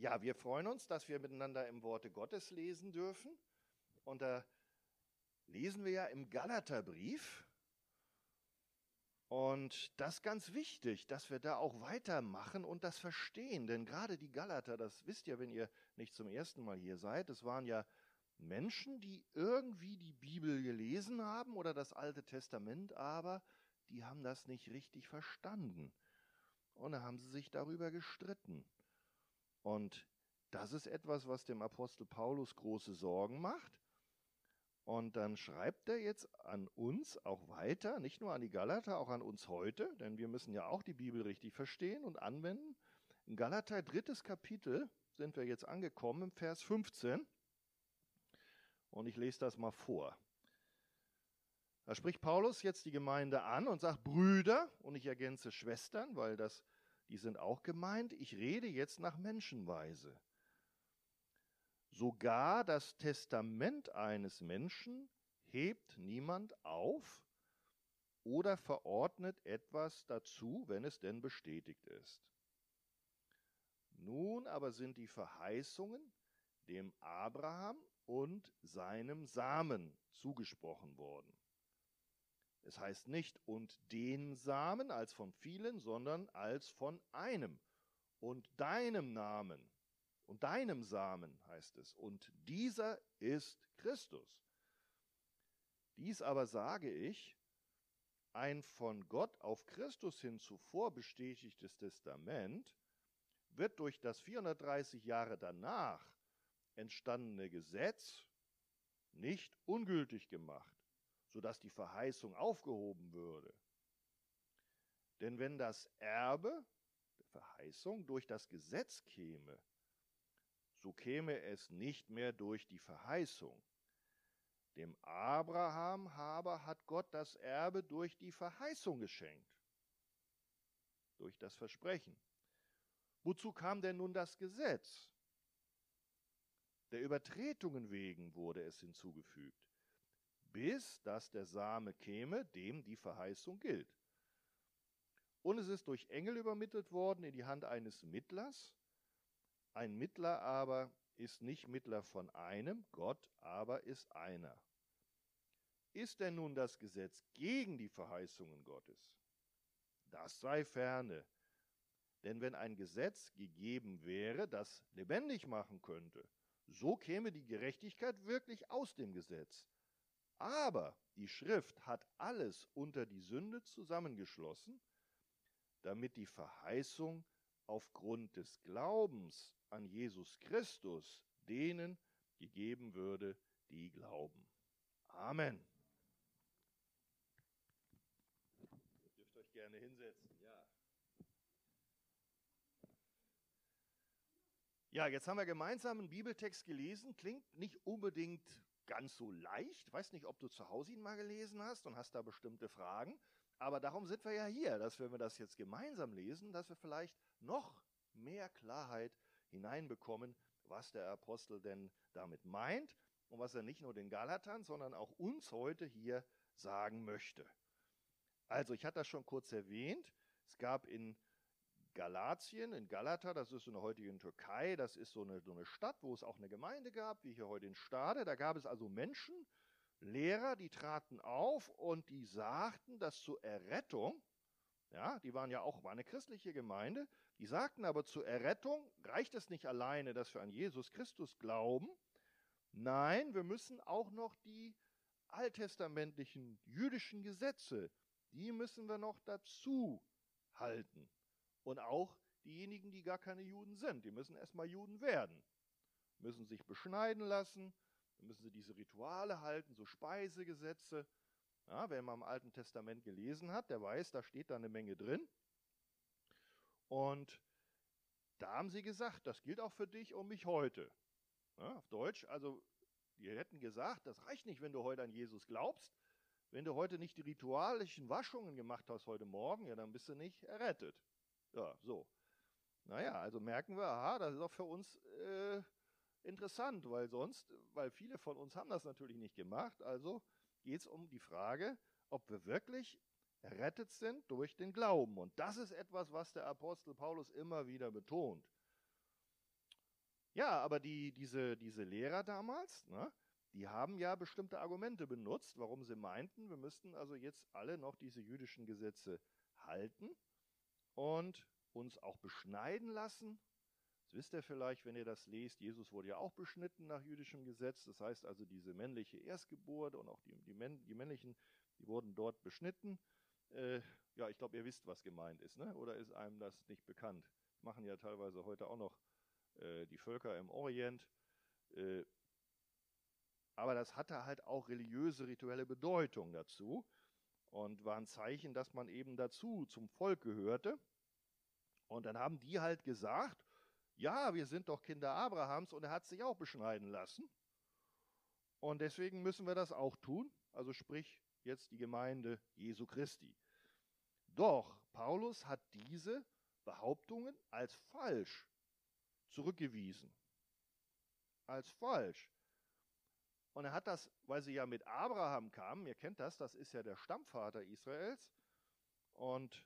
Ja, wir freuen uns, dass wir miteinander im Worte Gottes lesen dürfen. Und da lesen wir ja im Galaterbrief. Und das ist ganz wichtig, dass wir da auch weitermachen und das verstehen. Denn gerade die Galater, das wisst ihr, wenn ihr nicht zum ersten Mal hier seid, das waren ja Menschen, die irgendwie die Bibel gelesen haben oder das Alte Testament, aber die haben das nicht richtig verstanden. Und da haben sie sich darüber gestritten. Und das ist etwas, was dem Apostel Paulus große Sorgen macht. Und dann schreibt er jetzt an uns auch weiter, nicht nur an die Galater, auch an uns heute, denn wir müssen ja auch die Bibel richtig verstehen und anwenden. In Galater drittes Kapitel sind wir jetzt angekommen im Vers 15. Und ich lese das mal vor. Da spricht Paulus jetzt die Gemeinde an und sagt Brüder, und ich ergänze Schwestern, weil das die sind auch gemeint. Ich rede jetzt nach Menschenweise. Sogar das Testament eines Menschen hebt niemand auf oder verordnet etwas dazu, wenn es denn bestätigt ist. Nun aber sind die Verheißungen dem Abraham und seinem Samen zugesprochen worden. Es heißt nicht und den Samen als von vielen, sondern als von einem und deinem Namen und deinem Samen heißt es. Und dieser ist Christus. Dies aber sage ich, ein von Gott auf Christus hin zuvor bestätigtes Testament wird durch das 430 Jahre danach entstandene Gesetz nicht ungültig gemacht sodass die Verheißung aufgehoben würde. Denn wenn das Erbe der Verheißung durch das Gesetz käme, so käme es nicht mehr durch die Verheißung. Dem Abraham aber hat Gott das Erbe durch die Verheißung geschenkt, durch das Versprechen. Wozu kam denn nun das Gesetz? Der Übertretungen wegen wurde es hinzugefügt bis dass der Same käme, dem die Verheißung gilt. Und es ist durch Engel übermittelt worden in die Hand eines Mittlers. Ein Mittler aber ist nicht Mittler von einem, Gott aber ist einer. Ist denn nun das Gesetz gegen die Verheißungen Gottes? Das sei ferne. Denn wenn ein Gesetz gegeben wäre, das lebendig machen könnte, so käme die Gerechtigkeit wirklich aus dem Gesetz. Aber die Schrift hat alles unter die Sünde zusammengeschlossen, damit die Verheißung aufgrund des Glaubens an Jesus Christus denen gegeben würde, die glauben. Amen. Ihr dürft euch gerne hinsetzen, ja. Ja, jetzt haben wir gemeinsam einen Bibeltext gelesen. Klingt nicht unbedingt ganz so leicht. Weiß nicht, ob du zu Hause ihn mal gelesen hast und hast da bestimmte Fragen. Aber darum sind wir ja hier, dass wenn wir das jetzt gemeinsam lesen, dass wir vielleicht noch mehr Klarheit hineinbekommen, was der Apostel denn damit meint und was er nicht nur den Galatern, sondern auch uns heute hier sagen möchte. Also, ich hatte das schon kurz erwähnt. Es gab in Galatien, in Galata, das ist in der heutigen Türkei, das ist so eine, so eine Stadt, wo es auch eine Gemeinde gab, wie hier heute in Stade. Da gab es also Menschen, Lehrer, die traten auf und die sagten, dass zur Errettung, ja, die waren ja auch, war eine christliche Gemeinde, die sagten aber zur Errettung reicht es nicht alleine, dass wir an Jesus Christus glauben. Nein, wir müssen auch noch die alttestamentlichen jüdischen Gesetze, die müssen wir noch dazu halten. Und auch diejenigen, die gar keine Juden sind, die müssen erstmal Juden werden, müssen sich beschneiden lassen, müssen sie diese Rituale halten, so Speisegesetze. Ja, wer mal im Alten Testament gelesen hat, der weiß, da steht da eine Menge drin. Und da haben sie gesagt, das gilt auch für dich und mich heute. Ja, auf Deutsch, also die hätten gesagt, das reicht nicht, wenn du heute an Jesus glaubst. Wenn du heute nicht die ritualischen Waschungen gemacht hast heute Morgen, ja, dann bist du nicht errettet. Ja, so. Naja, also merken wir, aha, das ist auch für uns äh, interessant, weil sonst, weil viele von uns haben das natürlich nicht gemacht. Also geht es um die Frage, ob wir wirklich errettet sind durch den Glauben. Und das ist etwas, was der Apostel Paulus immer wieder betont. Ja, aber die, diese, diese Lehrer damals, ne, die haben ja bestimmte Argumente benutzt, warum sie meinten, wir müssten also jetzt alle noch diese jüdischen Gesetze halten und uns auch beschneiden lassen. Das wisst ihr vielleicht, wenn ihr das lest. Jesus wurde ja auch beschnitten nach jüdischem Gesetz. Das heißt also, diese männliche Erstgeburt und auch die, die, die männlichen, die wurden dort beschnitten. Äh, ja, ich glaube, ihr wisst, was gemeint ist, ne? oder ist einem das nicht bekannt? Das machen ja teilweise heute auch noch äh, die Völker im Orient. Äh, aber das hatte halt auch religiöse, rituelle Bedeutung dazu und war ein Zeichen, dass man eben dazu zum Volk gehörte. Und dann haben die halt gesagt, ja, wir sind doch Kinder Abrahams und er hat sich auch beschneiden lassen. Und deswegen müssen wir das auch tun. Also sprich jetzt die Gemeinde Jesu Christi. Doch Paulus hat diese Behauptungen als falsch zurückgewiesen. Als falsch. Und er hat das, weil sie ja mit Abraham kamen, ihr kennt das, das ist ja der Stammvater Israels. Und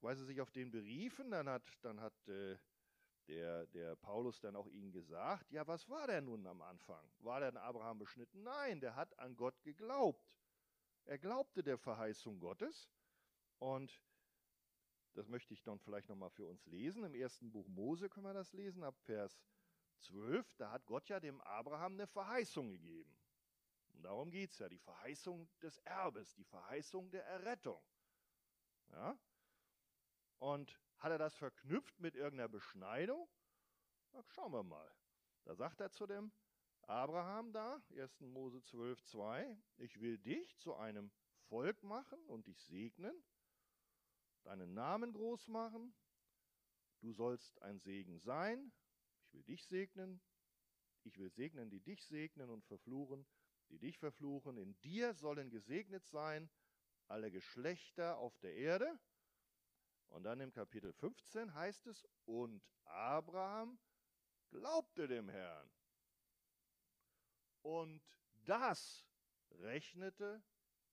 weil sie sich auf den beriefen, dann hat, dann hat äh, der, der Paulus dann auch ihnen gesagt, ja, was war der nun am Anfang? War denn Abraham beschnitten? Nein, der hat an Gott geglaubt. Er glaubte der Verheißung Gottes. Und das möchte ich dann vielleicht nochmal für uns lesen. Im ersten Buch Mose können wir das lesen, ab Vers 12. Da hat Gott ja dem Abraham eine Verheißung gegeben. Und darum geht es ja, die Verheißung des Erbes, die Verheißung der Errettung. Ja? Und hat er das verknüpft mit irgendeiner Beschneidung? Na, schauen wir mal. Da sagt er zu dem Abraham da, 1. Mose 12, 2, ich will dich zu einem Volk machen und dich segnen deinen Namen groß machen. Du sollst ein Segen sein. Will dich segnen. Ich will segnen, die dich segnen und verfluchen, die dich verfluchen. In dir sollen gesegnet sein alle Geschlechter auf der Erde. Und dann im Kapitel 15 heißt es, und Abraham glaubte dem Herrn. Und das rechnete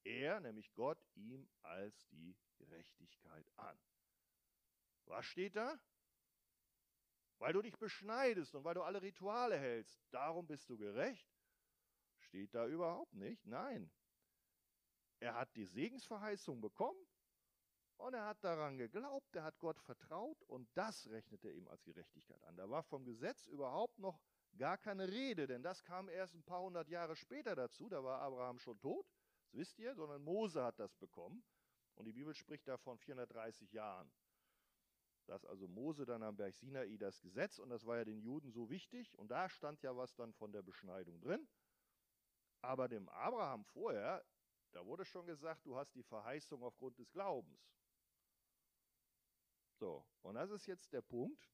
er, nämlich Gott, ihm als die Gerechtigkeit an. Was steht da? Weil du dich beschneidest und weil du alle Rituale hältst, darum bist du gerecht? Steht da überhaupt nicht. Nein. Er hat die Segensverheißung bekommen und er hat daran geglaubt, er hat Gott vertraut und das rechnete er ihm als Gerechtigkeit an. Da war vom Gesetz überhaupt noch gar keine Rede, denn das kam erst ein paar hundert Jahre später dazu. Da war Abraham schon tot, das wisst ihr, sondern Mose hat das bekommen. Und die Bibel spricht da von 430 Jahren. Dass also Mose dann am Berg Sinai das Gesetz, und das war ja den Juden so wichtig, und da stand ja was dann von der Beschneidung drin. Aber dem Abraham vorher, da wurde schon gesagt, du hast die Verheißung aufgrund des Glaubens. So, und das ist jetzt der Punkt.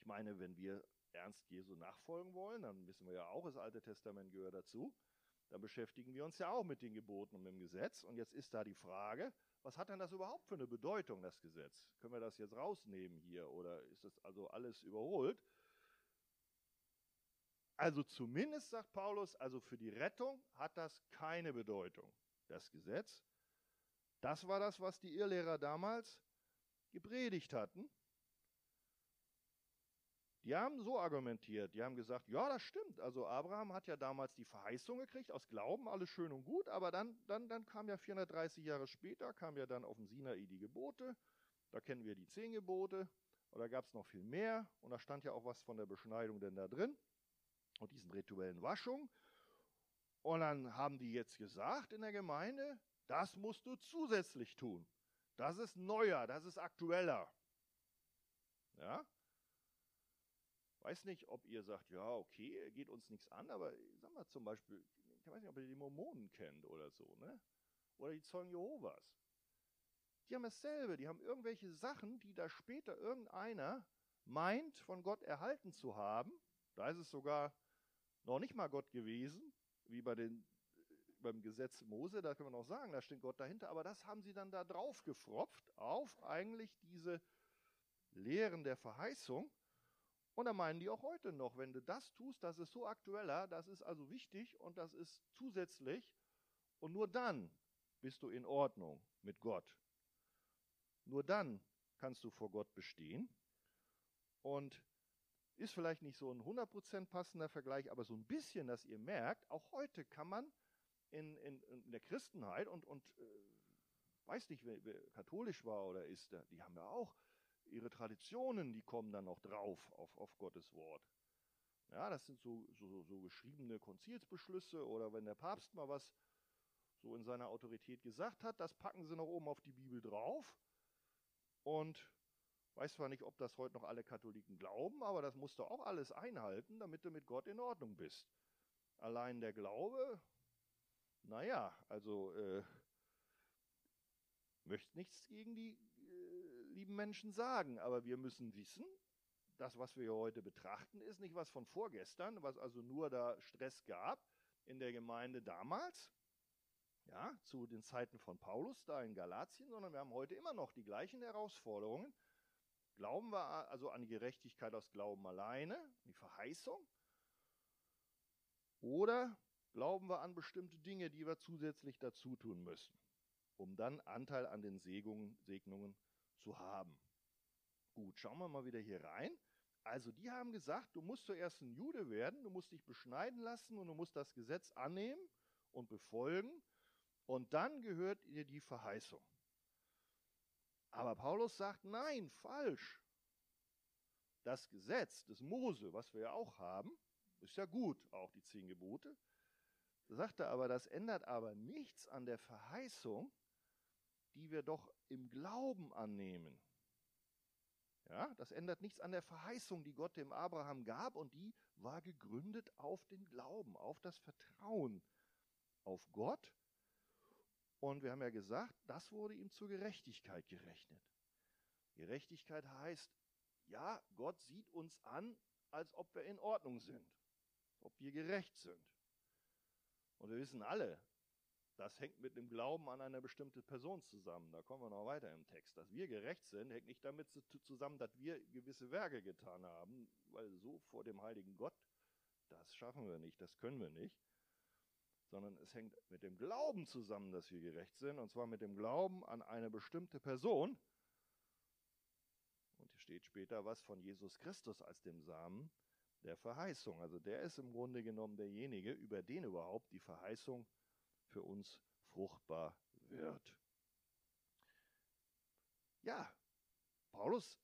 Ich meine, wenn wir ernst Jesu nachfolgen wollen, dann wissen wir ja auch, das Alte Testament gehört dazu, dann beschäftigen wir uns ja auch mit den Geboten und mit dem Gesetz. Und jetzt ist da die Frage, was hat denn das überhaupt für eine Bedeutung, das Gesetz? Können wir das jetzt rausnehmen hier oder ist das also alles überholt? Also zumindest sagt Paulus, also für die Rettung hat das keine Bedeutung, das Gesetz. Das war das, was die Irrlehrer damals gepredigt hatten. Die haben so argumentiert, die haben gesagt, ja, das stimmt. Also Abraham hat ja damals die Verheißung gekriegt, aus Glauben, alles schön und gut, aber dann, dann, dann kam ja 430 Jahre später, kam ja dann auf dem Sinai die Gebote, da kennen wir die zehn Gebote, und da gab es noch viel mehr, und da stand ja auch was von der Beschneidung denn da drin, und diesen rituellen Waschungen. Und dann haben die jetzt gesagt in der Gemeinde, das musst du zusätzlich tun. Das ist neuer, das ist aktueller. Ja? Weiß nicht, ob ihr sagt, ja, okay, geht uns nichts an, aber sag mal zum Beispiel, ich weiß nicht, ob ihr die Mormonen kennt oder so, ne? Oder die Zeugen Jehovas. Die haben dasselbe, die haben irgendwelche Sachen, die da später irgendeiner meint, von Gott erhalten zu haben. Da ist es sogar noch nicht mal Gott gewesen, wie bei den, beim Gesetz Mose, da können wir noch sagen, da steht Gott dahinter, aber das haben sie dann da drauf gefropft, auf eigentlich diese Lehren der Verheißung. Und da meinen die auch heute noch, wenn du das tust, das ist so aktueller, das ist also wichtig und das ist zusätzlich. Und nur dann bist du in Ordnung mit Gott. Nur dann kannst du vor Gott bestehen. Und Ist vielleicht nicht so ein 100% passender Vergleich, aber so ein bisschen, dass ihr merkt, auch heute kann man in, in, in der Christenheit und, und äh, weiß nicht, wer, wer, katholisch war oder ist, die haben ja auch ihre Traditionen, die kommen dann noch drauf auf, auf Gottes Wort. Ja, das sind so, so, so geschriebene Konzilsbeschlüsse oder wenn der Papst mal was so in seiner Autorität gesagt hat, das packen sie noch oben auf die Bibel drauf. Und weiß zwar nicht, ob das heute noch alle Katholiken glauben, aber das musst du auch alles einhalten, damit du mit Gott in Ordnung bist. Allein der Glaube, naja, also äh, möchte nichts gegen die lieben Menschen sagen, aber wir müssen wissen, das, was wir heute betrachten, ist nicht was von vorgestern, was also nur da Stress gab in der Gemeinde damals, ja, zu den Zeiten von Paulus da in Galatien, sondern wir haben heute immer noch die gleichen Herausforderungen. Glauben wir also an die Gerechtigkeit aus Glauben alleine, die Verheißung? Oder glauben wir an bestimmte Dinge, die wir zusätzlich dazu tun müssen, um dann Anteil an den Segnungen, zu haben? Gut, schauen wir mal wieder hier rein. Also die haben gesagt, du musst zuerst ein Jude werden, du musst dich beschneiden lassen und du musst das Gesetz annehmen und befolgen und dann gehört ihr die Verheißung. Aber Paulus sagt, nein, falsch. Das Gesetz des Mose, was wir ja auch haben, ist ja gut, auch die zehn Gebote. Sagt er aber, das ändert aber nichts an der Verheißung, die wir doch im Glauben annehmen. Ja, das ändert nichts an der Verheißung, die Gott dem Abraham gab und die war gegründet auf den Glauben, auf das Vertrauen auf Gott. Und wir haben ja gesagt, das wurde ihm zur Gerechtigkeit gerechnet. Gerechtigkeit heißt, ja, Gott sieht uns an, als ob wir in Ordnung sind, ob wir gerecht sind. Und wir wissen alle, das hängt mit dem Glauben an eine bestimmte Person zusammen. Da kommen wir noch weiter im Text. Dass wir gerecht sind, hängt nicht damit zusammen, dass wir gewisse Werke getan haben, weil so vor dem heiligen Gott, das schaffen wir nicht, das können wir nicht. Sondern es hängt mit dem Glauben zusammen, dass wir gerecht sind, und zwar mit dem Glauben an eine bestimmte Person. Und hier steht später was von Jesus Christus als dem Samen der Verheißung. Also der ist im Grunde genommen derjenige, über den überhaupt die Verheißung für uns fruchtbar wird. Ja, Paulus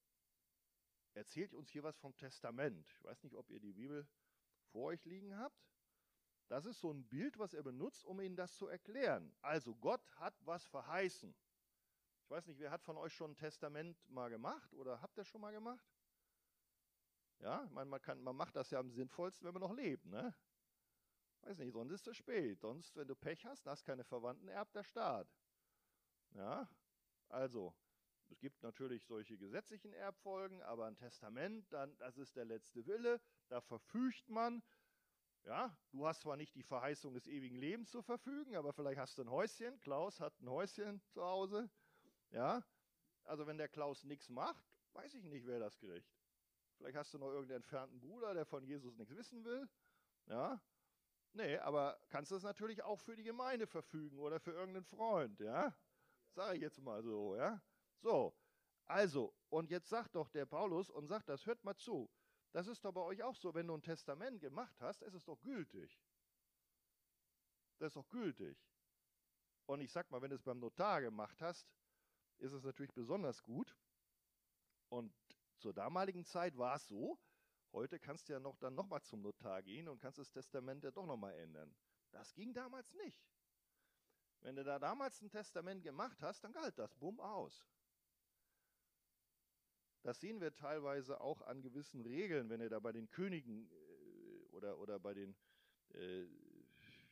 erzählt uns hier was vom Testament. Ich weiß nicht, ob ihr die Bibel vor euch liegen habt. Das ist so ein Bild, was er benutzt, um ihnen das zu erklären. Also Gott hat was verheißen. Ich weiß nicht, wer hat von euch schon ein Testament mal gemacht oder habt ihr schon mal gemacht? Ja, meine, man, kann, man macht das ja am sinnvollsten, wenn man noch lebt. Ne? Weiß nicht, sonst ist es spät. Sonst, wenn du Pech hast, hast keine Verwandten, erbt der Staat. Ja, also, es gibt natürlich solche gesetzlichen Erbfolgen, aber ein Testament, dann, das ist der letzte Wille, da verfügt man. Ja, du hast zwar nicht die Verheißung des ewigen Lebens zu verfügen, aber vielleicht hast du ein Häuschen. Klaus hat ein Häuschen zu Hause. Ja, also wenn der Klaus nichts macht, weiß ich nicht, wer das kriegt. Vielleicht hast du noch irgendeinen entfernten Bruder, der von Jesus nichts wissen will. Ja, Nee, aber kannst du es natürlich auch für die Gemeinde verfügen oder für irgendeinen Freund, ja? Sage ich jetzt mal so, ja? So, also, und jetzt sagt doch der Paulus und sagt das, hört mal zu. Das ist doch bei euch auch so, wenn du ein Testament gemacht hast, ist es doch gültig. Das ist doch gültig. Und ich sag mal, wenn du es beim Notar gemacht hast, ist es natürlich besonders gut. Und zur damaligen Zeit war es so, Heute kannst du ja noch dann nochmal zum Notar gehen und kannst das Testament ja doch nochmal ändern. Das ging damals nicht. Wenn du da damals ein Testament gemacht hast, dann galt das bumm aus. Das sehen wir teilweise auch an gewissen Regeln, wenn ihr da bei den Königen äh, oder, oder bei den, äh,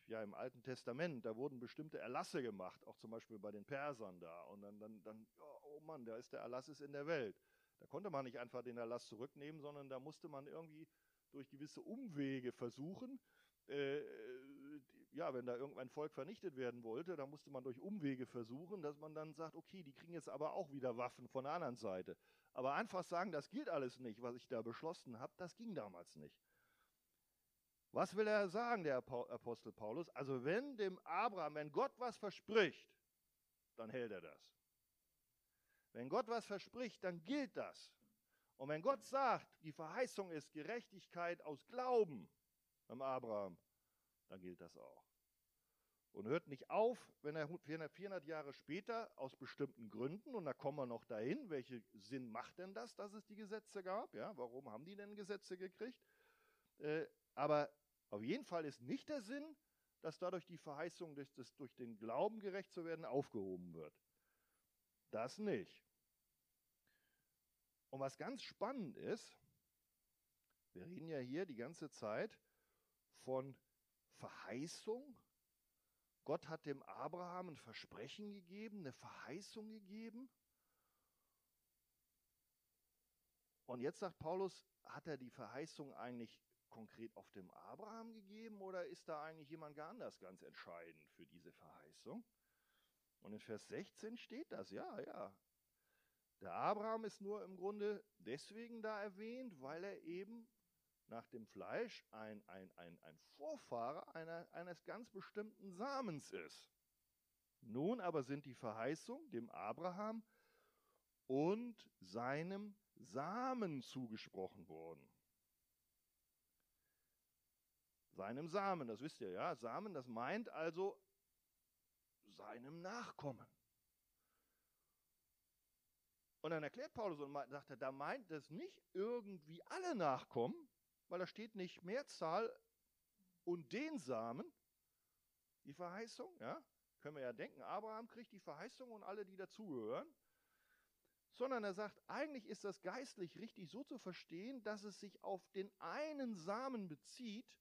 ja, im Alten Testament, da wurden bestimmte Erlasse gemacht, auch zum Beispiel bei den Persern da. Und dann, dann, dann oh Mann, da ist der Erlass ist in der Welt. Da konnte man nicht einfach den Erlass zurücknehmen, sondern da musste man irgendwie durch gewisse Umwege versuchen, äh, ja, wenn da irgendein Volk vernichtet werden wollte, dann musste man durch Umwege versuchen, dass man dann sagt, okay, die kriegen jetzt aber auch wieder Waffen von der anderen Seite. Aber einfach sagen, das gilt alles nicht, was ich da beschlossen habe, das ging damals nicht. Was will er sagen, der Apostel Paulus? Also wenn dem Abraham, wenn Gott was verspricht, dann hält er das. Wenn Gott was verspricht, dann gilt das. Und wenn Gott sagt, die Verheißung ist Gerechtigkeit aus Glauben am Abraham, dann gilt das auch. Und hört nicht auf, wenn er 400 Jahre später aus bestimmten Gründen, und da kommen wir noch dahin, welchen Sinn macht denn das, dass es die Gesetze gab? Ja, warum haben die denn Gesetze gekriegt? Äh, aber auf jeden Fall ist nicht der Sinn, dass dadurch die Verheißung, durch, das, durch den Glauben gerecht zu werden, aufgehoben wird. Das nicht. Und was ganz spannend ist, wir reden ja hier die ganze Zeit von Verheißung. Gott hat dem Abraham ein Versprechen gegeben, eine Verheißung gegeben. Und jetzt sagt Paulus, hat er die Verheißung eigentlich konkret auf dem Abraham gegeben oder ist da eigentlich jemand anders ganz entscheidend für diese Verheißung? Und in Vers 16 steht das, ja, ja. Der Abraham ist nur im Grunde deswegen da erwähnt, weil er eben nach dem Fleisch ein, ein, ein, ein Vorfahre einer, eines ganz bestimmten Samens ist. Nun aber sind die Verheißungen dem Abraham und seinem Samen zugesprochen worden seinem Samen. Das wisst ihr ja. Samen, das meint also seinem Nachkommen. Und dann erklärt Paulus und sagt er, da meint es nicht irgendwie alle Nachkommen, weil da steht nicht Mehrzahl und den Samen, die Verheißung, ja, können wir ja denken, Abraham kriegt die Verheißung und alle, die dazugehören, sondern er sagt, eigentlich ist das geistlich richtig so zu verstehen, dass es sich auf den einen Samen bezieht,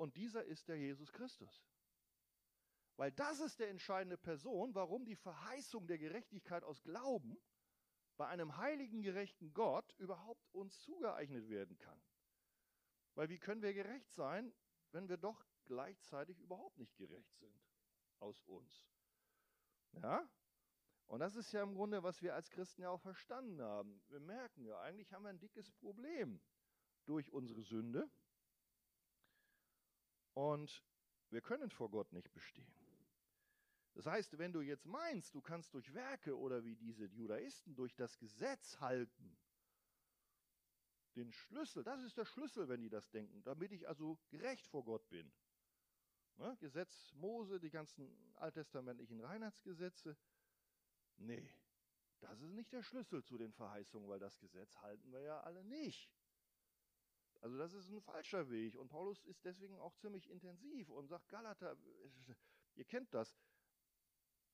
und dieser ist der Jesus Christus. Weil das ist der entscheidende Person, warum die Verheißung der Gerechtigkeit aus Glauben bei einem heiligen, gerechten Gott überhaupt uns zugeeignet werden kann. Weil wie können wir gerecht sein, wenn wir doch gleichzeitig überhaupt nicht gerecht sind aus uns? Ja? Und das ist ja im Grunde, was wir als Christen ja auch verstanden haben. Wir merken ja, eigentlich haben wir ein dickes Problem durch unsere Sünde. Und wir können vor Gott nicht bestehen. Das heißt, wenn du jetzt meinst, du kannst durch Werke oder wie diese Judaisten durch das Gesetz halten, den Schlüssel, das ist der Schlüssel, wenn die das denken, damit ich also gerecht vor Gott bin. Ne? Gesetz Mose, die ganzen alttestamentlichen Reinheitsgesetze. Nee, das ist nicht der Schlüssel zu den Verheißungen, weil das Gesetz halten wir ja alle nicht. Also das ist ein falscher Weg. Und Paulus ist deswegen auch ziemlich intensiv und sagt, Galater, ihr kennt das.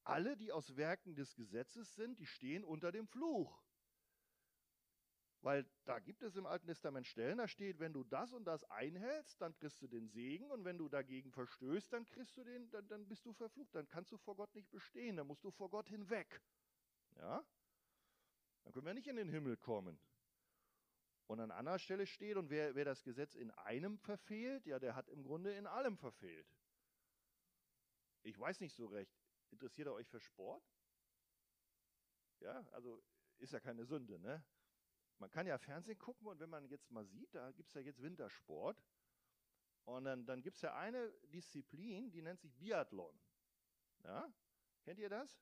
Alle, die aus Werken des Gesetzes sind, die stehen unter dem Fluch. Weil da gibt es im Alten Testament Stellen, da steht, wenn du das und das einhältst, dann kriegst du den Segen und wenn du dagegen verstößt, dann kriegst du den, dann, dann bist du verflucht, dann kannst du vor Gott nicht bestehen, dann musst du vor Gott hinweg. Ja? Dann können wir nicht in den Himmel kommen. Und an anderer Stelle steht, und wer, wer das Gesetz in einem verfehlt, ja, der hat im Grunde in allem verfehlt. Ich weiß nicht so recht. Interessiert ihr euch für Sport? Ja, also ist ja keine Sünde, ne? Man kann ja Fernsehen gucken und wenn man jetzt mal sieht, da gibt es ja jetzt Wintersport. Und dann, dann gibt es ja eine Disziplin, die nennt sich Biathlon. Ja? Kennt ihr das?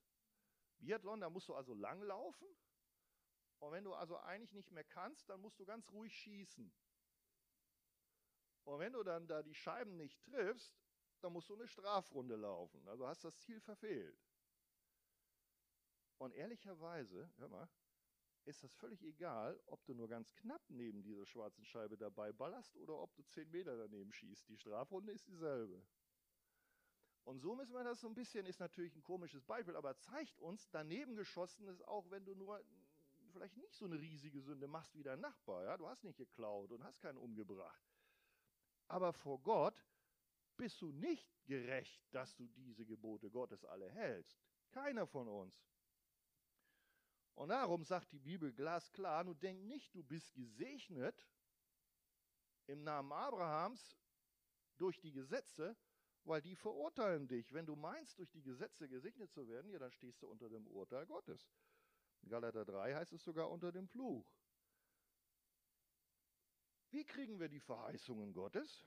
Biathlon, da musst du also langlaufen und wenn du also eigentlich nicht mehr kannst, dann musst du ganz ruhig schießen. Und wenn du dann da die Scheiben nicht triffst, dann musst du eine Strafrunde laufen. Also hast das Ziel verfehlt. Und ehrlicherweise, hör mal, ist das völlig egal, ob du nur ganz knapp neben dieser schwarzen Scheibe dabei ballerst oder ob du zehn Meter daneben schießt. Die Strafrunde ist dieselbe. Und so müssen wir das so ein bisschen, ist natürlich ein komisches Beispiel, aber zeigt uns, daneben geschossen ist auch, wenn du nur vielleicht nicht so eine riesige Sünde machst wie dein Nachbar. Ja? Du hast nicht geklaut und hast keinen umgebracht. Aber vor Gott bist du nicht gerecht, dass du diese Gebote Gottes alle hältst. Keiner von uns. Und darum sagt die Bibel glasklar, du denk nicht, du bist gesegnet im Namen Abrahams durch die Gesetze, weil die verurteilen dich. Wenn du meinst, durch die Gesetze gesegnet zu werden, ja, dann stehst du unter dem Urteil Gottes. In Galater 3 heißt es sogar unter dem Fluch. Wie kriegen wir die Verheißungen Gottes?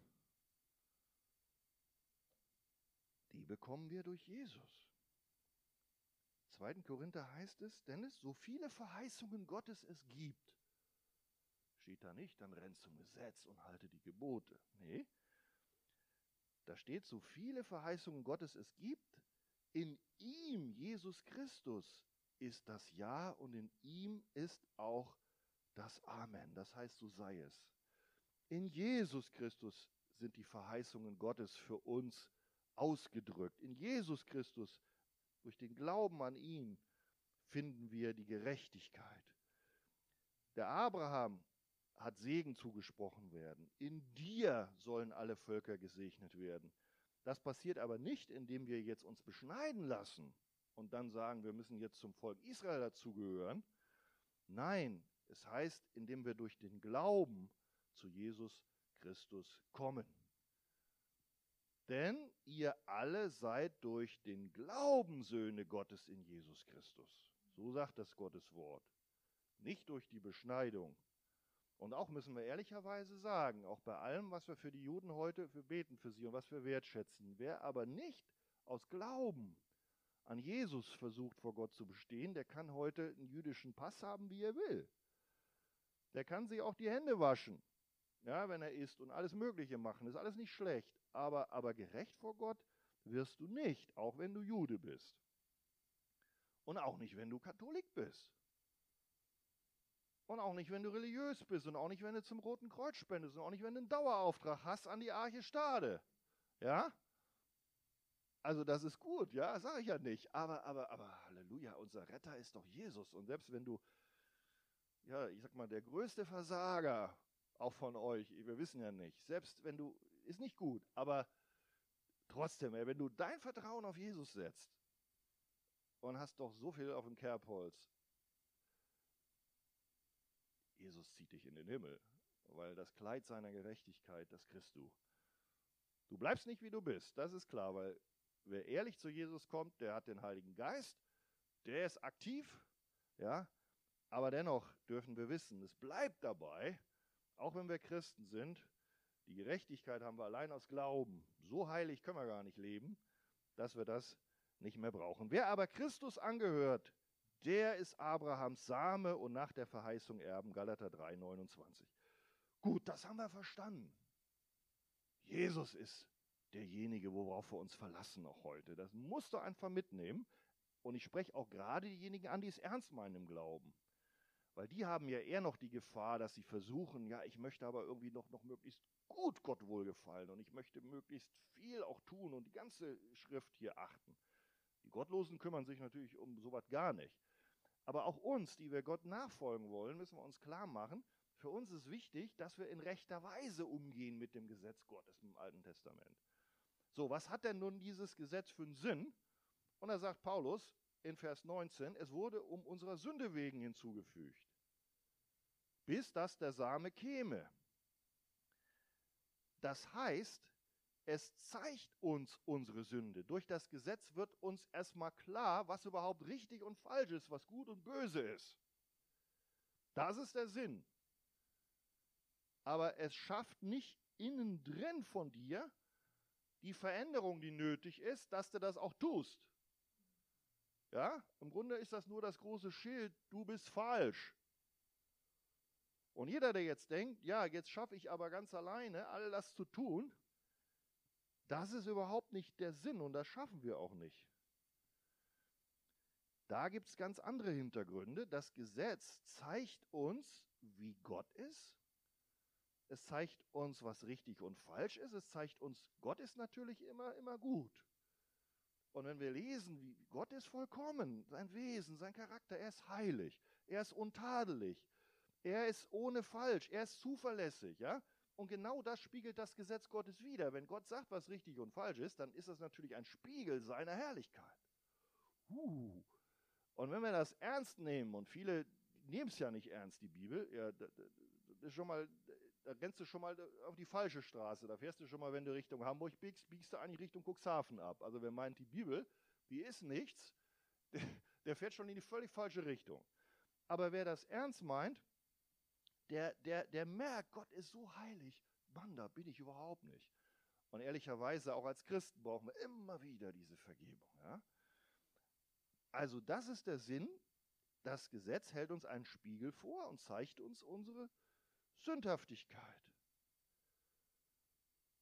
Die bekommen wir durch Jesus. 2. Korinther heißt es, denn es so viele Verheißungen Gottes es gibt. steht da nicht, dann renn zum Gesetz und halte die Gebote. Nee. Da steht, so viele Verheißungen Gottes es gibt, in ihm, Jesus Christus, ist das Ja und in ihm ist auch das Amen. Das heißt, so sei es. In Jesus Christus sind die Verheißungen Gottes für uns ausgedrückt. In Jesus Christus, durch den Glauben an ihn, finden wir die Gerechtigkeit. Der Abraham hat Segen zugesprochen werden. In dir sollen alle Völker gesegnet werden. Das passiert aber nicht, indem wir jetzt uns beschneiden lassen und dann sagen, wir müssen jetzt zum Volk Israel dazugehören. Nein, es heißt, indem wir durch den Glauben zu Jesus Christus kommen. Denn ihr alle seid durch den Glauben Söhne Gottes in Jesus Christus. So sagt das Gottes Wort. Nicht durch die Beschneidung. Und auch müssen wir ehrlicherweise sagen, auch bei allem, was wir für die Juden heute für beten für sie und was wir wertschätzen, wer aber nicht aus Glauben an Jesus versucht vor Gott zu bestehen, der kann heute einen jüdischen Pass haben, wie er will. Der kann sich auch die Hände waschen, ja, wenn er isst und alles Mögliche machen. Ist alles nicht schlecht. Aber, aber gerecht vor Gott wirst du nicht, auch wenn du Jude bist. Und auch nicht, wenn du Katholik bist. Und auch nicht, wenn du religiös bist. Und auch nicht, wenn du zum Roten Kreuz spendest. Und auch nicht, wenn du einen Dauerauftrag hast an die Arche Stade. Ja? Also das ist gut, ja, sage ich ja nicht. Aber, aber, aber, Halleluja, unser Retter ist doch Jesus. Und selbst wenn du, ja, ich sag mal, der größte Versager auch von euch, wir wissen ja nicht, selbst wenn du, ist nicht gut, aber trotzdem, wenn du dein Vertrauen auf Jesus setzt, und hast doch so viel auf dem Kerbholz. Jesus zieht dich in den Himmel, weil das Kleid seiner Gerechtigkeit, das kriegst du. Du bleibst nicht, wie du bist, das ist klar, weil wer ehrlich zu Jesus kommt, der hat den Heiligen Geist, der ist aktiv, ja, aber dennoch dürfen wir wissen, es bleibt dabei, auch wenn wir Christen sind, die Gerechtigkeit haben wir allein aus Glauben. So heilig können wir gar nicht leben, dass wir das nicht mehr brauchen. Wer aber Christus angehört, der ist Abrahams Same und nach der Verheißung Erben, Galater 3, 29. Gut, das haben wir verstanden. Jesus ist derjenige, worauf wir uns verlassen auch heute. Das musst du einfach mitnehmen. Und ich spreche auch gerade diejenigen an, die es ernst meinen im Glauben. Weil die haben ja eher noch die Gefahr, dass sie versuchen, ja, ich möchte aber irgendwie noch, noch möglichst gut Gott wohlgefallen und ich möchte möglichst viel auch tun und die ganze Schrift hier achten. Die Gottlosen kümmern sich natürlich um sowas gar nicht. Aber auch uns, die wir Gott nachfolgen wollen, müssen wir uns klar machen, für uns ist wichtig, dass wir in rechter Weise umgehen mit dem Gesetz Gottes im Alten Testament. So, was hat denn nun dieses Gesetz für einen Sinn? Und da sagt Paulus in Vers 19, es wurde um unserer Sünde wegen hinzugefügt, bis dass der Same käme. Das heißt, es zeigt uns unsere Sünde. Durch das Gesetz wird uns erstmal klar, was überhaupt richtig und falsch ist, was gut und böse ist. Das ist der Sinn. Aber es schafft nicht innen drin von dir die Veränderung, die nötig ist, dass du das auch tust. Ja, im Grunde ist das nur das große Schild, du bist falsch. Und jeder, der jetzt denkt, ja, jetzt schaffe ich aber ganz alleine all das zu tun, das ist überhaupt nicht der Sinn und das schaffen wir auch nicht. Da gibt es ganz andere Hintergründe. Das Gesetz zeigt uns, wie Gott ist. Es zeigt uns, was richtig und falsch ist. Es zeigt uns, Gott ist natürlich immer, immer gut. Und wenn wir lesen, wie Gott ist vollkommen, sein Wesen, sein Charakter, er ist heilig, er ist untadelig, er ist ohne falsch, er ist zuverlässig, ja? Und genau das spiegelt das Gesetz Gottes wider. Wenn Gott sagt, was richtig und falsch ist, dann ist das natürlich ein Spiegel seiner Herrlichkeit. Uh. Und wenn wir das ernst nehmen, und viele nehmen es ja nicht ernst, die Bibel, ja, das ist schon mal, da rennst du schon mal auf die falsche Straße. Da fährst du schon mal, wenn du Richtung Hamburg biegst, biegst du eigentlich Richtung Cuxhaven ab. Also wer meint, die Bibel, die ist nichts, der, der fährt schon in die völlig falsche Richtung. Aber wer das ernst meint, der, der, der merkt, Gott ist so heilig. Mann, da bin ich überhaupt nicht. Und ehrlicherweise, auch als Christen brauchen wir immer wieder diese Vergebung. Ja? Also das ist der Sinn. Das Gesetz hält uns einen Spiegel vor und zeigt uns unsere Sündhaftigkeit.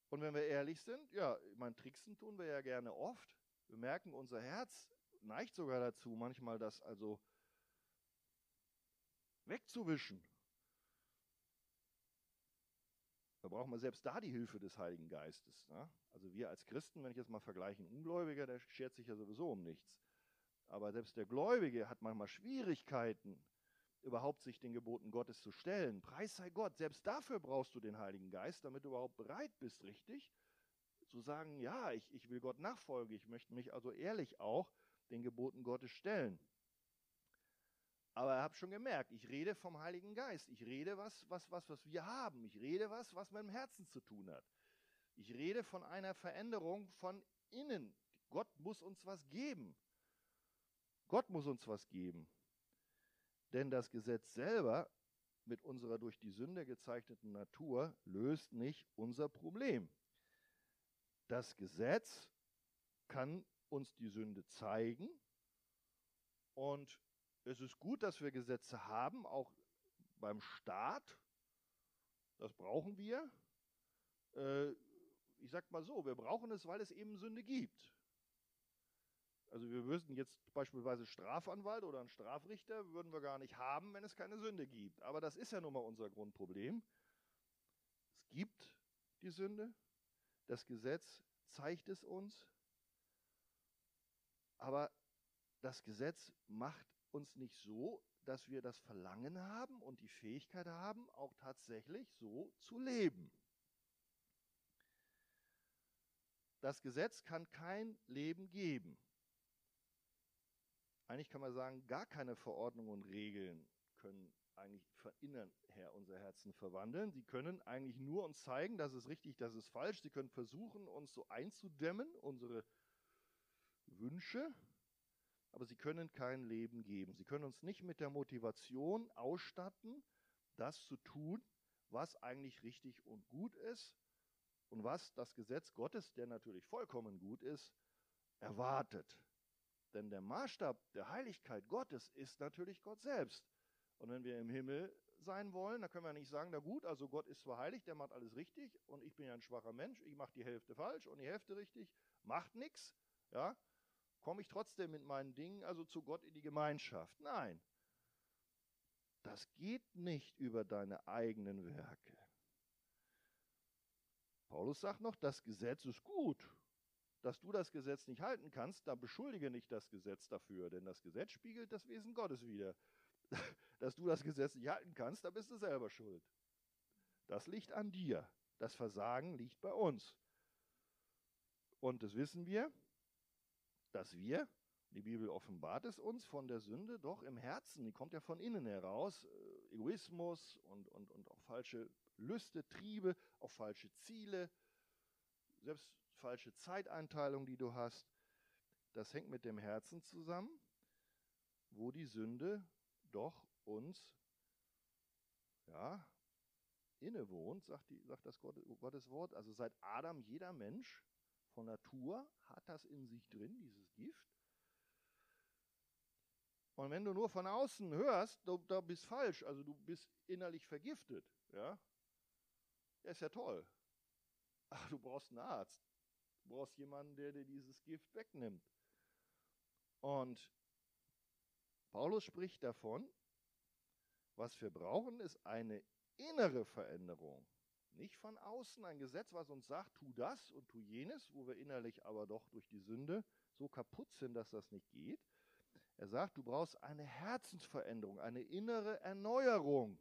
Und wenn wir ehrlich sind, ja, ich meine, Tricksen tun wir ja gerne oft. Wir merken, unser Herz neigt sogar dazu, manchmal das also wegzuwischen. Da brauchen wir selbst da die Hilfe des Heiligen Geistes. Ne? Also wir als Christen, wenn ich jetzt mal vergleiche, ein Ungläubiger, der schert sich ja sowieso um nichts. Aber selbst der Gläubige hat manchmal Schwierigkeiten, überhaupt sich den Geboten Gottes zu stellen. Preis sei Gott, selbst dafür brauchst du den Heiligen Geist, damit du überhaupt bereit bist, richtig zu sagen, ja, ich, ich will Gott nachfolgen, ich möchte mich also ehrlich auch den Geboten Gottes stellen. Aber habt schon gemerkt, ich rede vom Heiligen Geist. Ich rede was, was, was, was wir haben. Ich rede was, was mit dem Herzen zu tun hat. Ich rede von einer Veränderung von innen. Gott muss uns was geben. Gott muss uns was geben. Denn das Gesetz selber mit unserer durch die Sünde gezeichneten Natur löst nicht unser Problem. Das Gesetz kann uns die Sünde zeigen und es ist gut, dass wir Gesetze haben, auch beim Staat. Das brauchen wir. Äh, ich sage mal so, wir brauchen es, weil es eben Sünde gibt. Also wir würden jetzt beispielsweise Strafanwalt oder einen Strafrichter würden wir gar nicht haben, wenn es keine Sünde gibt. Aber das ist ja nun mal unser Grundproblem. Es gibt die Sünde, das Gesetz zeigt es uns, aber das Gesetz macht uns nicht so, dass wir das Verlangen haben und die Fähigkeit haben, auch tatsächlich so zu leben. Das Gesetz kann kein Leben geben. Eigentlich kann man sagen, gar keine Verordnungen und Regeln können eigentlich von innen her unser Herzen verwandeln. Sie können eigentlich nur uns zeigen, das ist richtig, das ist falsch. Sie können versuchen, uns so einzudämmen, unsere Wünsche, aber sie können kein Leben geben. Sie können uns nicht mit der Motivation ausstatten, das zu tun, was eigentlich richtig und gut ist und was das Gesetz Gottes, der natürlich vollkommen gut ist, erwartet. Denn der Maßstab der Heiligkeit Gottes ist natürlich Gott selbst. Und wenn wir im Himmel sein wollen, dann können wir nicht sagen, na gut, also Gott ist zwar heilig, der macht alles richtig und ich bin ja ein schwacher Mensch, ich mache die Hälfte falsch und die Hälfte richtig, macht nichts, ja, komme ich trotzdem mit meinen Dingen also zu Gott in die Gemeinschaft. Nein, das geht nicht über deine eigenen Werke. Paulus sagt noch, das Gesetz ist gut. Dass du das Gesetz nicht halten kannst, da beschuldige nicht das Gesetz dafür, denn das Gesetz spiegelt das Wesen Gottes wider. Dass du das Gesetz nicht halten kannst, da bist du selber schuld. Das liegt an dir. Das Versagen liegt bei uns. Und das wissen wir, dass wir, die Bibel offenbart es uns, von der Sünde doch im Herzen, die kommt ja von innen heraus, äh, Egoismus und, und, und auch falsche Lüste, Triebe, auch falsche Ziele, selbst falsche Zeiteinteilung, die du hast, das hängt mit dem Herzen zusammen, wo die Sünde doch uns ja, innewohnt, sagt, die, sagt das Gottes Wort. Also seit Adam jeder Mensch von Natur hat das in sich drin, dieses Gift. Und wenn du nur von außen hörst, du, du bist falsch, also du bist innerlich vergiftet, ja, ja ist ja toll. Ach, du brauchst einen Arzt. Du brauchst jemanden, der dir dieses Gift wegnimmt. Und Paulus spricht davon, was wir brauchen, ist eine innere Veränderung. Nicht von außen ein Gesetz, was uns sagt, tu das und tu jenes, wo wir innerlich aber doch durch die Sünde so kaputt sind, dass das nicht geht. Er sagt, du brauchst eine Herzensveränderung, eine innere Erneuerung.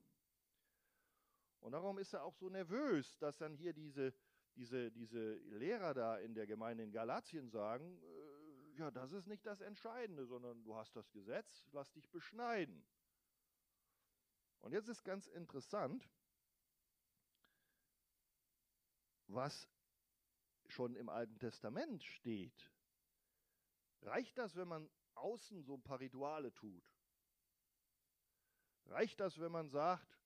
Und darum ist er auch so nervös, dass dann hier diese, diese, diese Lehrer da in der Gemeinde in Galatien sagen, äh, ja, das ist nicht das Entscheidende, sondern du hast das Gesetz, lass dich beschneiden. Und jetzt ist ganz interessant, was schon im Alten Testament steht. Reicht das, wenn man außen so ein paar Rituale tut? Reicht das, wenn man sagt,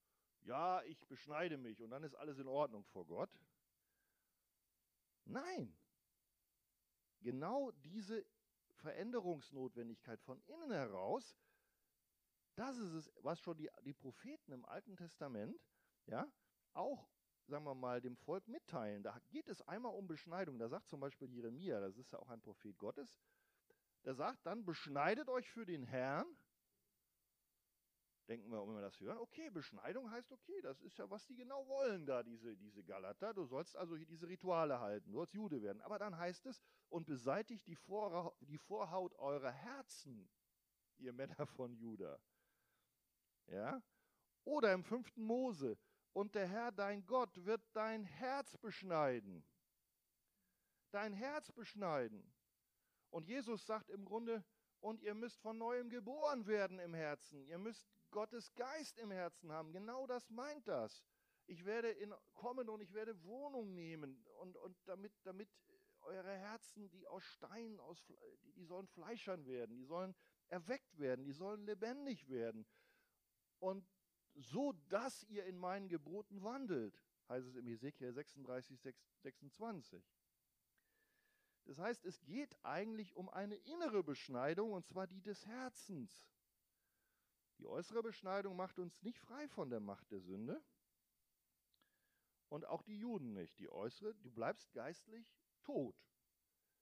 ja, ich beschneide mich und dann ist alles in Ordnung vor Gott? Nein. Genau diese Veränderungsnotwendigkeit von innen heraus, das ist es, was schon die, die Propheten im Alten Testament ja, auch, sagen wir mal, dem Volk mitteilen. Da geht es einmal um Beschneidung. Da sagt zum Beispiel Jeremia, das ist ja auch ein Prophet Gottes, der sagt dann, beschneidet euch für den Herrn. Denken wir, wenn wir das hören, okay, Beschneidung heißt okay, das ist ja, was die genau wollen da, diese, diese Galater. Du sollst also diese Rituale halten, du sollst Jude werden. Aber dann heißt es, und beseitigt die, Vor die Vorhaut eurer Herzen, ihr Männer von Juda. Ja? Oder im fünften Mose, und der Herr dein Gott wird dein Herz beschneiden. Dein Herz beschneiden. Und Jesus sagt im Grunde, und ihr müsst von neuem geboren werden im Herzen. Ihr müsst Gottes Geist im Herzen haben. Genau das meint das. Ich werde in, kommen und ich werde Wohnung nehmen und, und damit, damit eure Herzen, die aus Stein, aus, die, die sollen fleischern werden, die sollen erweckt werden, die sollen lebendig werden. Und so, dass ihr in meinen Geboten wandelt, heißt es im Hesekiel 36, 26. Das heißt, es geht eigentlich um eine innere Beschneidung, und zwar die des Herzens. Die äußere Beschneidung macht uns nicht frei von der Macht der Sünde und auch die Juden nicht. Die äußere, du bleibst geistlich tot.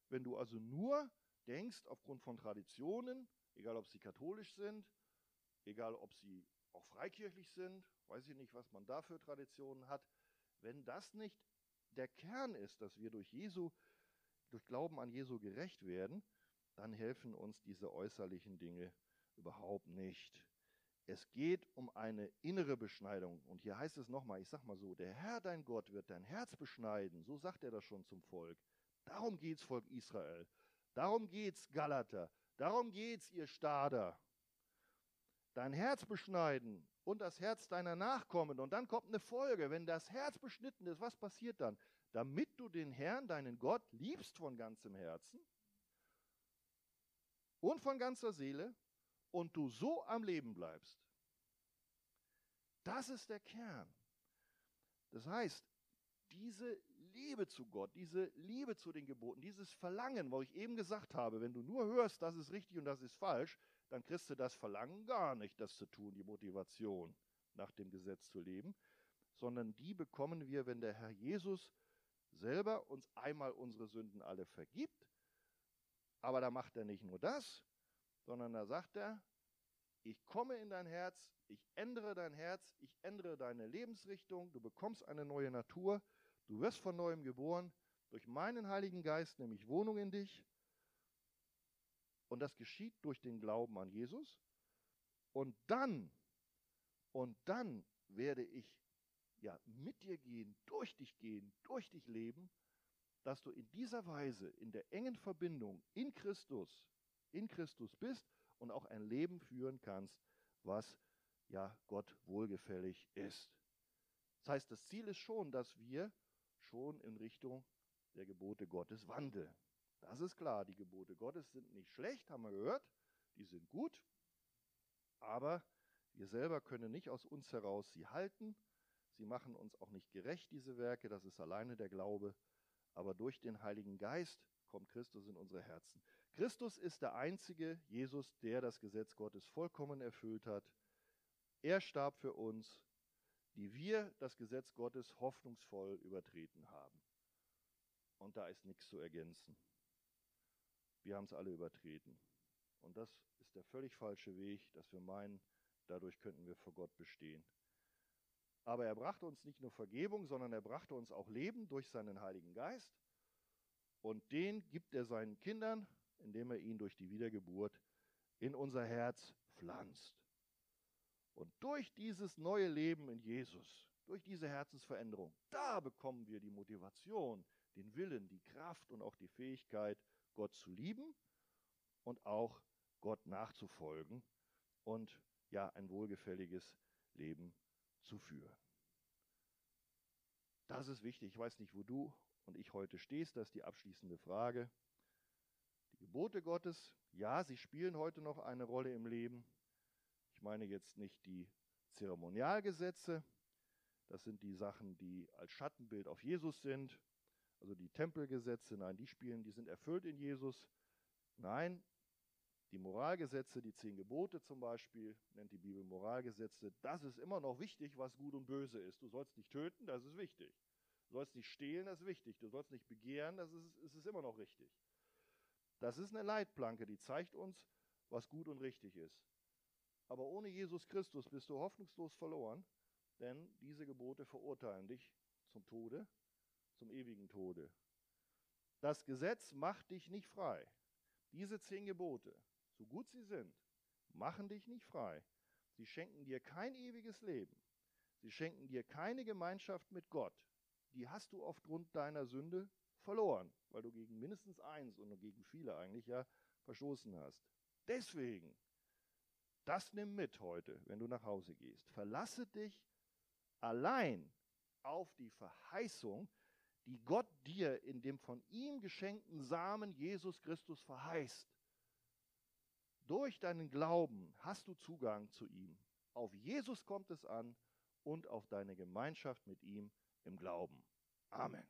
Wenn du also nur denkst, aufgrund von Traditionen, egal ob sie katholisch sind, egal ob sie auch freikirchlich sind, weiß ich nicht, was man da für Traditionen hat, wenn das nicht der Kern ist, dass wir durch Jesu, durch Glauben an Jesu gerecht werden, dann helfen uns diese äußerlichen Dinge überhaupt nicht. Es geht um eine innere Beschneidung. Und hier heißt es nochmal, ich sag mal so, der Herr dein Gott wird dein Herz beschneiden. So sagt er das schon zum Volk. Darum geht's, Volk Israel. Darum geht's, Galater. Darum geht's, ihr Stader dein Herz beschneiden und das Herz deiner Nachkommen. Und dann kommt eine Folge. Wenn das Herz beschnitten ist, was passiert dann? Damit du den Herrn, deinen Gott, liebst von ganzem Herzen und von ganzer Seele und du so am Leben bleibst. Das ist der Kern. Das heißt, diese Liebe zu Gott, diese Liebe zu den Geboten, dieses Verlangen, wo ich eben gesagt habe, wenn du nur hörst, das ist richtig und das ist falsch, dann kriegst du das Verlangen gar nicht, das zu tun, die Motivation, nach dem Gesetz zu leben, sondern die bekommen wir, wenn der Herr Jesus selber uns einmal unsere Sünden alle vergibt. Aber da macht er nicht nur das, sondern da sagt er, ich komme in dein Herz, ich ändere dein Herz, ich ändere deine Lebensrichtung, du bekommst eine neue Natur, du wirst von neuem geboren, durch meinen Heiligen Geist nehme ich Wohnung in dich und das geschieht durch den Glauben an Jesus. Und dann, und dann werde ich ja mit dir gehen, durch dich gehen, durch dich leben, dass du in dieser Weise in der engen Verbindung in Christus, in Christus bist und auch ein Leben führen kannst, was ja Gott wohlgefällig ist. Das heißt, das Ziel ist schon, dass wir schon in Richtung der Gebote Gottes wandeln. Das ist klar, die Gebote Gottes sind nicht schlecht, haben wir gehört, die sind gut, aber wir selber können nicht aus uns heraus sie halten. Sie machen uns auch nicht gerecht, diese Werke, das ist alleine der Glaube, aber durch den Heiligen Geist kommt Christus in unsere Herzen. Christus ist der einzige Jesus, der das Gesetz Gottes vollkommen erfüllt hat. Er starb für uns, die wir das Gesetz Gottes hoffnungsvoll übertreten haben. Und da ist nichts zu ergänzen. Wir haben es alle übertreten. Und das ist der völlig falsche Weg, dass wir meinen, dadurch könnten wir vor Gott bestehen. Aber er brachte uns nicht nur Vergebung, sondern er brachte uns auch Leben durch seinen Heiligen Geist. Und den gibt er seinen Kindern, indem er ihn durch die Wiedergeburt in unser Herz pflanzt. Und durch dieses neue Leben in Jesus, durch diese Herzensveränderung, da bekommen wir die Motivation, den Willen, die Kraft und auch die Fähigkeit, Gott zu lieben und auch Gott nachzufolgen und ja, ein wohlgefälliges Leben zu führen. Das ist wichtig. Ich weiß nicht, wo du und ich heute stehst. Das ist die abschließende Frage. Die Gebote Gottes, ja, sie spielen heute noch eine Rolle im Leben. Ich meine jetzt nicht die Zeremonialgesetze. Das sind die Sachen, die als Schattenbild auf Jesus sind also die Tempelgesetze, nein, die spielen, die sind erfüllt in Jesus. Nein, Die Moralgesetze, die zehn Gebote zum Beispiel, nennt die Bibel Moralgesetze, das ist immer noch wichtig, was gut und böse ist. Du sollst nicht töten, das ist wichtig. Du sollst nicht stehlen, das ist wichtig. Du sollst nicht begehren, das ist, ist, ist immer noch richtig. Das ist eine Leitplanke, die zeigt uns, was gut und richtig ist. Aber ohne Jesus Christus bist du hoffnungslos verloren, denn diese Gebote verurteilen dich zum Tode, zum ewigen Tode. Das Gesetz macht dich nicht frei. Diese zehn Gebote, so gut sie sind, machen dich nicht frei. Sie schenken dir kein ewiges Leben. Sie schenken dir keine Gemeinschaft mit Gott. Die hast du aufgrund deiner Sünde verloren, weil du gegen mindestens eins und gegen viele eigentlich ja verstoßen hast. Deswegen, das nimm mit heute, wenn du nach Hause gehst. Verlasse dich allein auf die Verheißung, die Gott dir in dem von ihm geschenkten Samen Jesus Christus verheißt. Durch deinen Glauben hast du Zugang zu ihm. Auf Jesus kommt es an und auf deine Gemeinschaft mit ihm im Glauben. Amen.